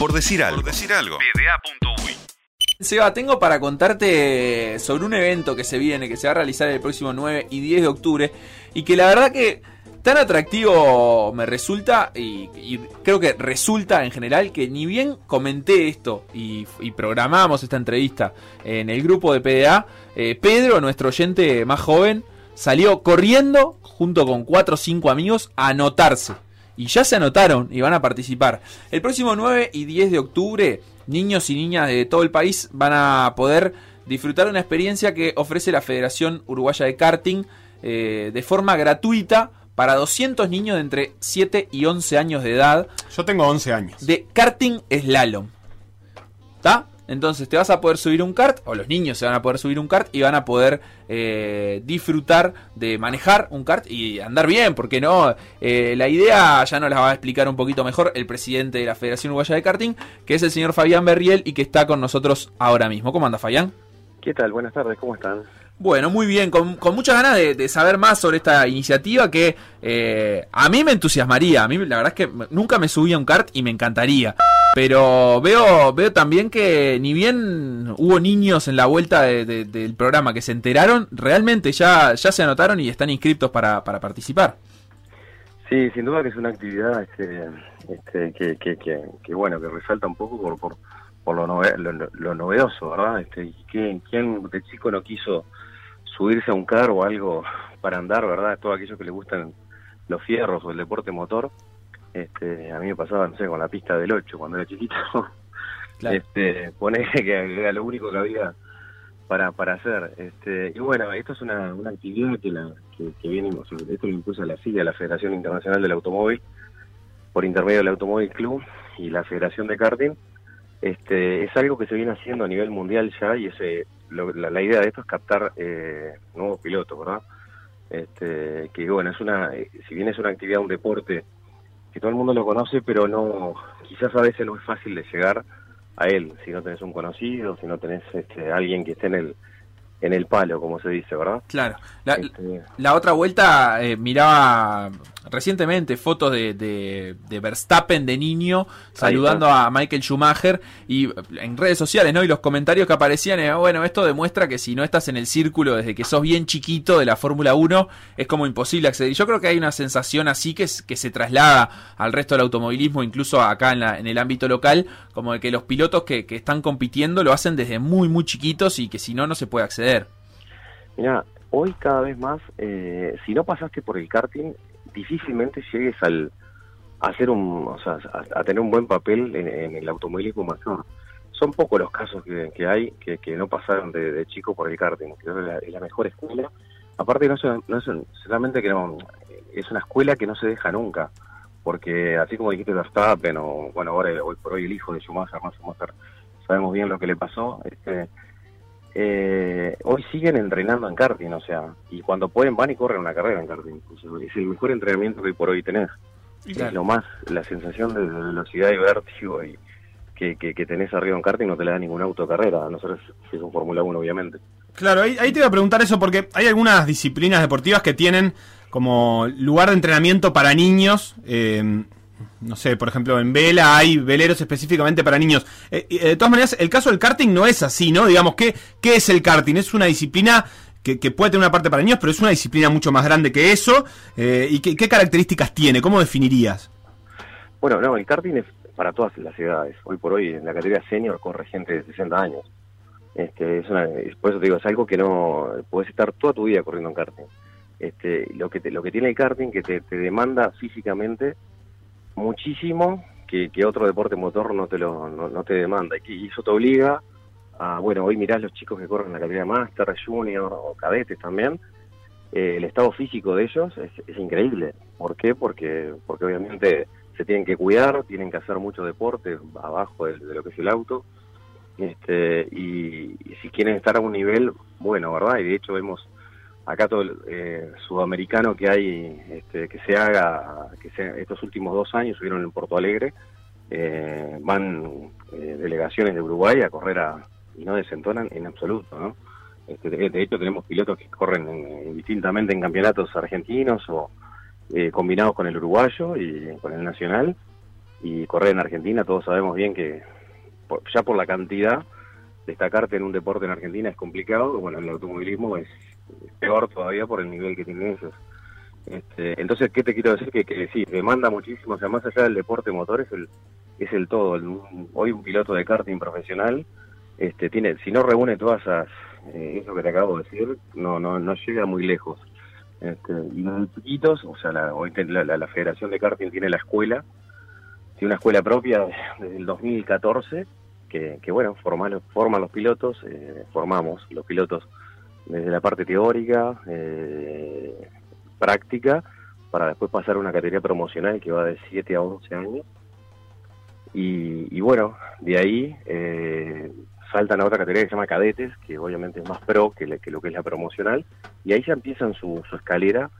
Por decir algo. Por decir algo. Seba, tengo para contarte sobre un evento que se viene, que se va a realizar el próximo 9 y 10 de octubre, y que la verdad que tan atractivo me resulta, y, creo que resulta en general, que ni bien comenté esto y, programamos esta entrevista en el grupo de PDA, eh, Pedro, nuestro oyente más joven, salió corriendo junto con 4 o 5 amigos a anotarse. Y ya se anotaron y van a participar. El próximo 9 y 10 de octubre niños y niñas de todo el país van a poder disfrutar de una experiencia que ofrece la Federación Uruguaya de Karting eh, de forma gratuita para 200 niños de entre 7 y 11 años de edad. Yo tengo 11 años. De karting slalom. ¿Está? Entonces te vas a poder subir un kart, o los niños se van a poder subir un kart y van a poder eh, disfrutar de manejar un kart y andar bien, porque no, eh, la idea ya nos la va a explicar un poquito mejor el presidente de la Federación Uruguaya de Karting, que es el señor Fabián Berriel y que está con nosotros ahora mismo. ¿Cómo anda Fabián? ¿Qué tal? Buenas tardes, ¿cómo están? Bueno, muy bien, con, muchas ganas de, saber más sobre esta iniciativa que eh, a mí me entusiasmaría. A mí la verdad es que nunca me subí a un kart y me encantaría. Pero veo, veo también que ni bien hubo niños en la vuelta del programa que se enteraron, realmente ya, ya se anotaron y están inscritos para, para participar. Sí, sin duda que es una actividad este, este, que, que, que, bueno, que resalta un poco por, por, por lo, lo, novedoso, ¿verdad? Este, ¿quién, ¿Quién de chico no quiso subirse a un carro o algo para andar, ¿verdad? Todos aquellos que les gustan los fierros o el deporte motor. Este, a mí me pasaba, no sé, con la pista del 8 cuando era chiquito. Este, pone que era lo único que había para, para hacer. Este, y bueno, esto es una, una actividad que, la, que, que viene, esto lo impulsa la CIA, la Federación Internacional del Automóvil, por intermedio del Automóvil Club y la Federación de Karting. Este, es algo que se viene haciendo a nivel mundial ya y ese la, idea de esto es captar eh, nuevos pilotos, ¿verdad? Este, que bueno, es una, eh, si bien es una actividad, un deporte que todo el mundo lo conoce, pero no, quizás a veces no es fácil de llegar a él, si no tenés un conocido, si no tenés este, alguien que esté en el, en el palo, como se dice, ¿verdad? Claro. La, este, otra vuelta eh, miraba recientemente fotos de, de, Verstappen de niño saludando a Michael Schumacher y en redes sociales, ¿no? Y los comentarios que aparecían, eh, bueno, esto demuestra que si no estás en el círculo desde que sos bien chiquito de la Fórmula 1, es como imposible acceder. Y yo creo que hay una sensación así que, que se traslada al resto del automovilismo, incluso acá en, la, en el ámbito local, como de que los pilotos que, que están compitiendo lo hacen desde muy, muy chiquitos y que si no, no se puede acceder. Mira, hoy cada vez más, eh, si no pasaste por el karting, difícilmente llegues al a hacer un, o sea, a, tener un buen papel en, el automovilismo mayor. Son pocos los casos que, hay que, no pasaron de, chico por el karting. Que es la, mejor escuela. Aparte no no es solamente que no, es una escuela que no se deja nunca, porque así como dijiste Verstappen o bueno ahora hoy por hoy el hijo de Schumacher, Schumacher, sabemos bien lo que le pasó. Este, eh, hoy siguen entrenando en karting, o sea, y cuando pueden van y corren una carrera en karting. es el mejor entrenamiento que hoy por hoy tenés. Es lo más, la sensación de velocidad y vértigo y que, que, tenés arriba en karting no te la da ningún auto carrera, a no ser si es un Fórmula 1, obviamente. Claro, ahí, ahí te iba a preguntar eso porque hay algunas disciplinas deportivas que tienen como lugar de entrenamiento para niños. Eh, no sé, por ejemplo, en vela hay veleros específicamente para niños. Eh, eh, de todas maneras, el caso del karting no es así, ¿no? Digamos, ¿qué, qué es el karting? Es una disciplina que, puede tener una parte para niños, pero es una disciplina mucho más grande que eso. Eh, ¿Y qué, características tiene? ¿Cómo definirías? Bueno, no, el karting es para todas las edades. Hoy por hoy, en la categoría senior, corre gente de 60 años. Este, es una, por eso te digo, es algo que no puedes estar toda tu vida corriendo en karting. Este, lo que lo que tiene el karting que te, te demanda físicamente muchísimo que, otro deporte motor no te lo no, te demanda y, eso te obliga a, bueno, hoy mirás los chicos que corren la categoría Master, Junior o cadetes también, eh, el estado físico de ellos es, increíble. ¿Por qué? Porque, porque obviamente se tienen que cuidar, tienen que hacer mucho deporte abajo de, lo que es el auto, este, y, si quieren estar a un nivel bueno, ¿verdad? Y de hecho vemos acá todo el eh, sudamericano que hay, este, que se haga, que sea, estos últimos dos años subieron en Porto Alegre, eh, van eh, delegaciones de Uruguay a correr a, y no desentonan en absoluto, ¿no? Este, de, hecho tenemos pilotos que corren indistintamente en campeonatos argentinos o combinados con el uruguayo y con el nacional, y correr en Argentina, todos sabemos bien que ya por la cantidad, destacarte en un deporte en Argentina es complicado, bueno, en el automovilismo es peor todavía por el nivel que tienen ellos. Este, entonces, ¿qué te quiero decir? Que, que sí, demanda muchísimo, o sea, más allá del deporte motor, es el, es el todo. hoy un piloto de karting profesional, este, tiene, si no reúne todas esas, eh, eso que te acabo de decir, no, no, no llega muy lejos. Este, y los chiquitos, o sea, la, la, la, Federación de Karting tiene la escuela, tiene una escuela propia desde el 2014, que, que bueno, forman, forman los pilotos, eh, formamos los pilotos desde la parte teórica, eh, práctica, para después pasar a una categoría promocional que va de 7 a 11 años. Y, y bueno, de ahí eh, saltan a otra categoría que se llama cadetes, que obviamente es más pro que, lo que es la promocional, y ahí ya empiezan su, su escalera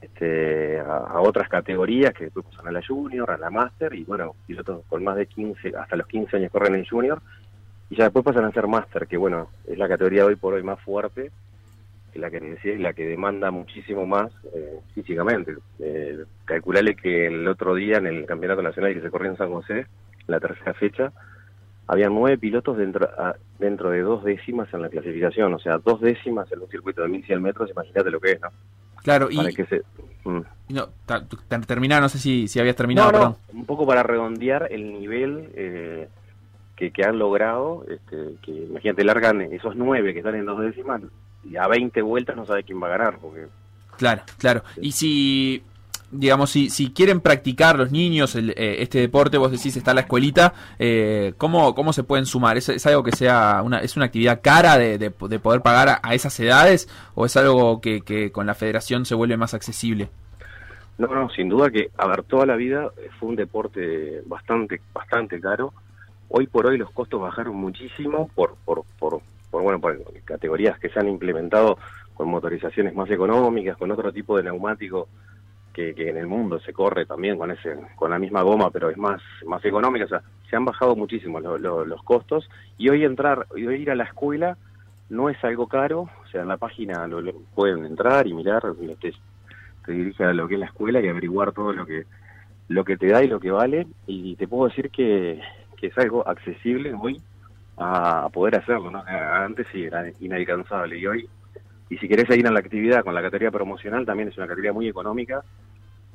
este, a, otras categorías que después pasan a la junior, a la master, y bueno, pilotos con más de 15, hasta los 15 años corren en junior, y ya después pasan a ser master, que bueno, es la categoría hoy por hoy más fuerte, que la que decía, la que demanda muchísimo más eh, físicamente. Eh, calcularle que el otro día en el campeonato nacional que se corrió en San José, la tercera fecha, había nueve pilotos dentro, dentro de dos décimas en la clasificación, o sea, dos décimas en un circuito de 1100 metros, imagínate lo que es, ¿no? Claro, y... Mm. No, terminar, no sé si, si habías terminado, no, un poco para redondear el nivel eh, que, que han logrado, este, que imagínate, largan esos nueve que están en dos décimas, y a 20 vueltas no sabe quién va a ganar, porque... Claro, claro. Y si digamos, si, si quieren practicar los niños eh, este deporte, vos decís, está la escuelita, eh, ¿cómo, ¿cómo se pueden sumar? ¿Es, ¿Es, algo que sea una, es una actividad cara de, de, poder pagar a, esas edades o es algo que, que con la federación se vuelve más accesible? No, no, sin duda que, a ver, toda la vida fue un deporte bastante, bastante caro. Hoy por hoy los costos bajaron muchísimo por, por, por, bueno, por categorías que se han implementado con motorizaciones más económicas, con otro tipo de neumático que, en el mundo se corre también con ese con la misma goma pero es más más económica. O sea se han bajado muchísimo los costos. Y hoy entrar y hoy ir a la escuela no es algo caro. O sea en la página lo, pueden entrar y mirar te, te dirige a lo que es la escuela y averiguar todo lo que lo que te da y lo que vale. Y te puedo decir que, es algo accesible hoy a, poder hacerlo ¿no? antes sí era inalcanzable y hoy y si querés ir a la actividad con la categoría promocional, también es una categoría muy económica.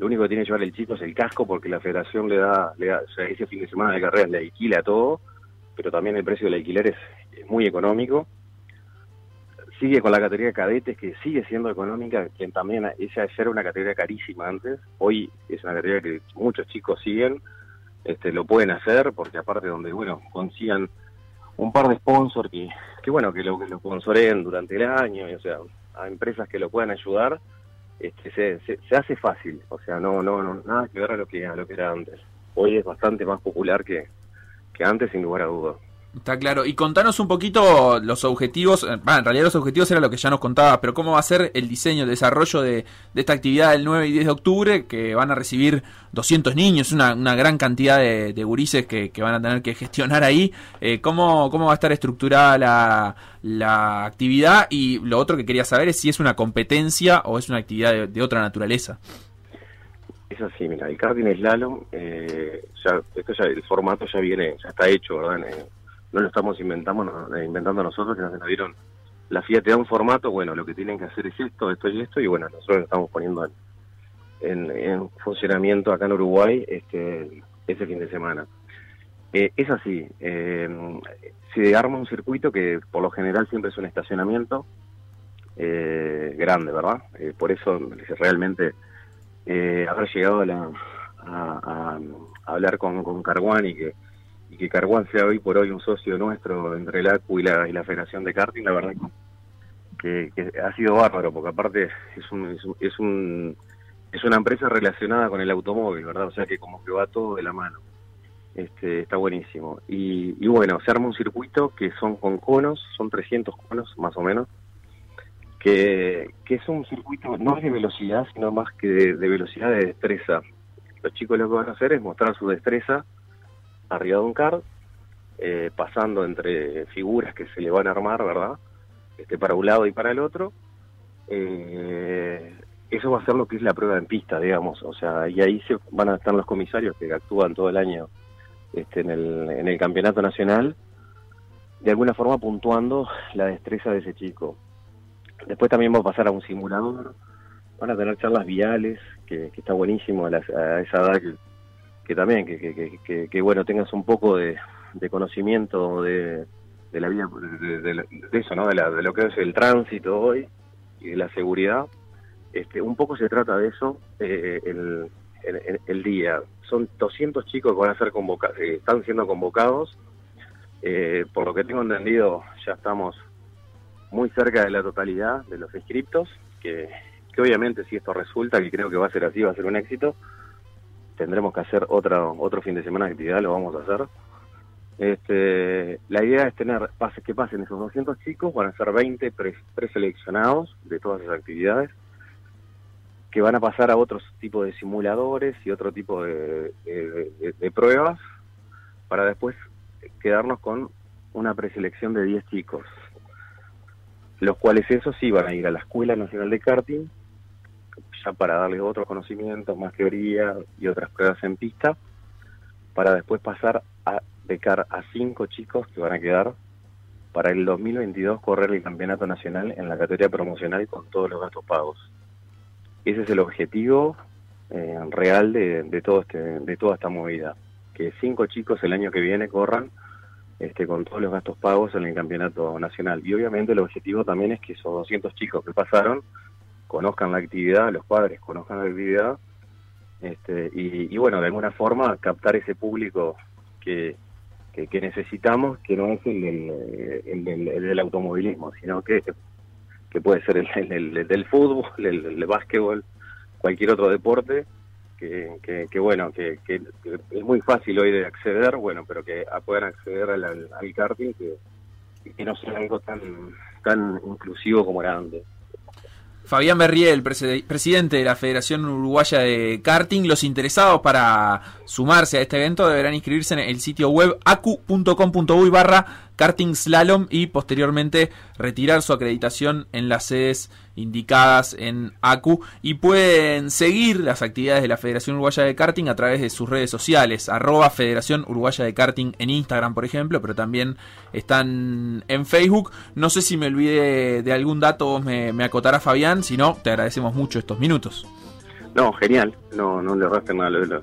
Lo único que tiene que llevar el chico es el casco, porque la federación le da, le da o sea, ese fin de semana de carrera le alquila todo, pero también el precio del alquiler es, muy económico. Sigue con la categoría cadetes, que sigue siendo económica, que también esa era una categoría carísima antes. Hoy es una categoría que muchos chicos siguen, este, lo pueden hacer, porque aparte donde, bueno, consigan un par de sponsors que, que bueno, que lo, que lo sponsoren durante el año, o sea, a empresas que lo puedan ayudar, este, se, se, hace fácil, o sea, no, no, no, nada que ver a lo que, a lo que era antes. Hoy es bastante más popular que, que antes, sin lugar a dudas. Está claro. Y contanos un poquito los objetivos. Eh, en realidad los objetivos era lo que ya nos contaba, pero cómo va a ser el diseño, el desarrollo de, esta actividad del 9 y 10 de octubre, que van a recibir 200 niños, una, una gran cantidad de, de gurises que, van a tener que gestionar ahí. Eh, ¿cómo, ¿Cómo va a estar estructurada la, la actividad? Y lo otro que quería saber es si es una competencia o es una actividad de, otra naturaleza. Es así, mira, el karting slalom, eh, ya, esto el formato ya viene, ya está hecho, ¿verdad? No lo estamos inventando, eh, inventando nosotros, que nos dieron, la FIA te da un formato, bueno, lo que tienen que hacer es esto, esto y esto, y bueno, nosotros lo estamos poniendo en, funcionamiento acá en Uruguay este ese fin de semana. Eh, es así, eh, se arma un circuito que por lo general siempre es un estacionamiento eh, grande, ¿verdad? por eso realmente haber llegado a, a, hablar con, con Carguán y que y que Carguán sea hoy por hoy un socio nuestro entre el ACU y la, y la Federación de Karting, la verdad que, ha sido bárbaro, porque aparte es un, es un, es una empresa relacionada con el automóvil, ¿verdad? O sea que como que va todo de la mano. Este, está buenísimo. Y, y bueno, se arma un circuito que son con conos, son 300 conos más o menos, que, que es un circuito no es de velocidad, sino más que de velocidad de destreza. Los chicos lo que van a hacer es mostrar su destreza arriba de un car, eh, pasando entre figuras que se le van a armar, ¿verdad? Este, para un lado y para el otro. Eh, eso va a ser lo que es la prueba en pista, digamos. O sea, y ahí se van a estar los comisarios que actúan todo el año este, en, el, en el campeonato nacional, de alguna forma puntuando la destreza de ese chico. Después también va a pasar a un simulador, van a tener charlas viales, que, está buenísimo a, esa edad que, también, que, que, bueno, tengas un poco de, conocimiento de, de la vida, de, eso, ¿no? De, la, de lo que es el tránsito hoy y de la seguridad. Este, un poco se trata de eso eh, el, el, día. Son 200 chicos que van a ser convocados, eh, están siendo convocados. Eh, por lo que tengo entendido, ya estamos muy cerca de la totalidad de los inscriptos, que, que obviamente si esto resulta, que creo que va a ser así, va a ser un éxito, tendremos que hacer otra, otro fin de semana de actividad, lo vamos a hacer. Este, la idea es tener pase, que pasen esos 200 chicos, van a ser 20 preseleccionados de todas esas actividades, que van a pasar a otros tipos de simuladores y otro tipo de, de pruebas, para después quedarnos con una preselección de 10 chicos los cuales esos sí van a ir a la Escuela Nacional de Karting, ya para darles otros conocimientos, más teoría y otras pruebas en pista, para después pasar a becar a cinco chicos que van a quedar para el 2022 correr el campeonato nacional en la categoría promocional con todos los gastos pagos. Ese es el objetivo eh, real de, de, todo este, de toda esta movida, que cinco chicos el año que viene corran este, con todos los gastos pagos en el campeonato nacional. Y obviamente el objetivo también es que esos 200 chicos que pasaron conozcan la actividad, los padres conozcan la actividad, este, y, bueno, de alguna forma captar ese público que, que, necesitamos, que no es el del, automovilismo, sino que, que puede ser el, del fútbol, el, el básquetbol, cualquier otro deporte, que, bueno, que, es muy fácil hoy de acceder, bueno, pero que puedan acceder al, al, karting, que, que no sea algo tan, tan inclusivo como era antes. Fabián Berriel, presidente de la Federación Uruguaya de Karting. Los interesados para sumarse a este evento deberán inscribirse en el sitio web acu.com.uy barra karting slalom y posteriormente retirar su acreditación en las sedes indicadas en ACU y pueden seguir las actividades de la Federación Uruguaya de Karting a través de sus redes sociales, arroba Federación Uruguaya de Karting en Instagram, por ejemplo, pero también están en Facebook. No sé si me olvidé de algún dato, vos me, me acotarás Fabián, si no, te agradecemos mucho estos minutos. No, genial, no, no le resten nada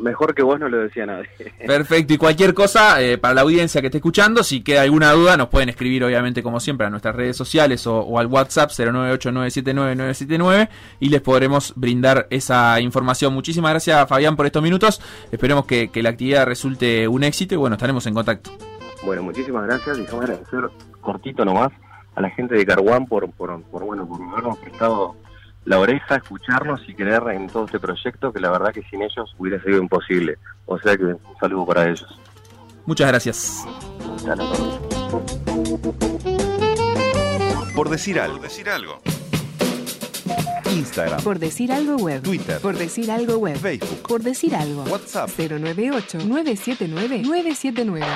mejor que vos no lo decía nadie. Perfecto, y cualquier cosa eh, para la audiencia que esté escuchando, si queda alguna duda, nos pueden escribir obviamente como siempre a nuestras redes sociales o, al WhatsApp 098979979 y les podremos brindar esa información. Muchísimas gracias Fabián por estos minutos, esperemos que, la actividad resulte un éxito y bueno, estaremos en contacto. Bueno, muchísimas gracias y vamos a agradecer cortito nomás a la gente de Carguán por, por, por bueno, por habernos prestado la oreja, escucharnos y creer en todo este proyecto que la verdad que sin ellos hubiera sido imposible. O sea que un saludo para ellos. Muchas gracias. Por decir algo. Por decir algo. Instagram. Por decir algo web. Twitter. Por decir algo web. Facebook. Por decir algo. WhatsApp. 098 979 979.